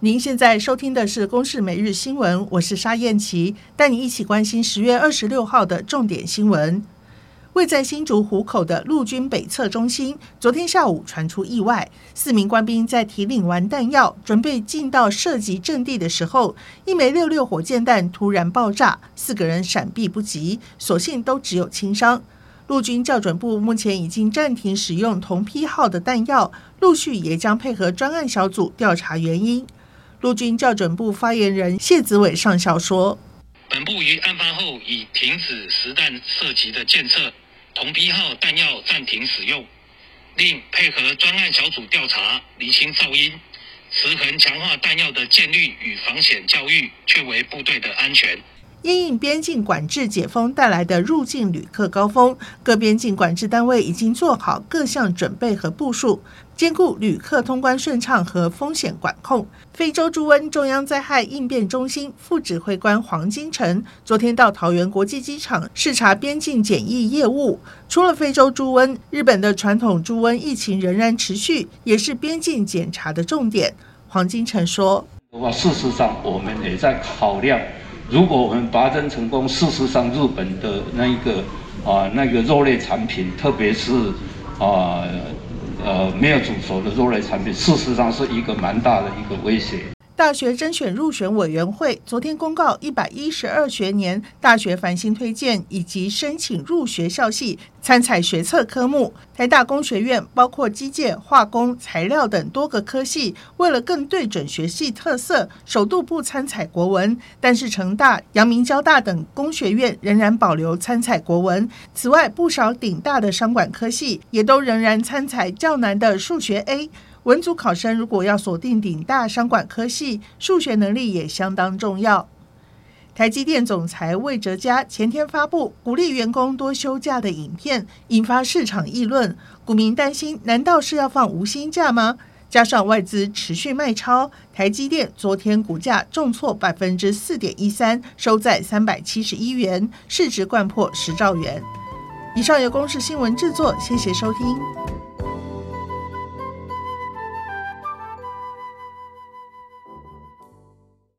您现在收听的是《公视每日新闻》，我是沙燕琪，带你一起关心十月二十六号的重点新闻。位在新竹湖口的陆军北侧中心，昨天下午传出意外，四名官兵在提领完弹药，准备进到射击阵地的时候，一枚六六火箭弹突然爆炸，四个人闪避不及，所幸都只有轻伤。陆军校准部目前已经暂停使用同批号的弹药，陆续也将配合专案小组调查原因。陆军校准部发言人谢子伟上校说：“本部于案发后已停止实弹射击的建设，同批号弹药暂停使用，另配合专案小组调查，厘清噪音，持恒强化弹药的建立与防险教育，确为部队的安全。”因应边境管制解封带来的入境旅客高峰，各边境管制单位已经做好各项准备和部署，兼顾旅客通关顺畅和风险管控。非洲猪瘟中央灾害应变中心副指挥官黄金城昨天到桃园国际机场视察边境检疫业务。除了非洲猪瘟，日本的传统猪瘟疫情仍然持续，也是边境检查的重点。黄金城说：“事实上，我们也在考量。”如果我们拔针成功，事实上日本的那一个啊那个肉类产品，特别是啊呃没有煮熟的肉类产品，事实上是一个蛮大的一个威胁。大学甄选入选委员会昨天公告，一百一十二学年大学繁星推荐以及申请入学校系参采学测科目。台大工学院包括机械、化工、材料等多个科系，为了更对准学系特色，首度不参采国文。但是成大、阳明交大等工学院仍然保留参采国文。此外，不少顶大的商管科系也都仍然参采较难的数学 A。文组考生如果要锁定顶大商管科系，数学能力也相当重要。台积电总裁魏哲家前天发布鼓励员工多休假的影片，引发市场议论。股民担心，难道是要放无薪假吗？加上外资持续卖超，台积电昨天股价重挫百分之四点一三，收在三百七十一元，市值掼破十兆元。以上由公视新闻制作，谢谢收听。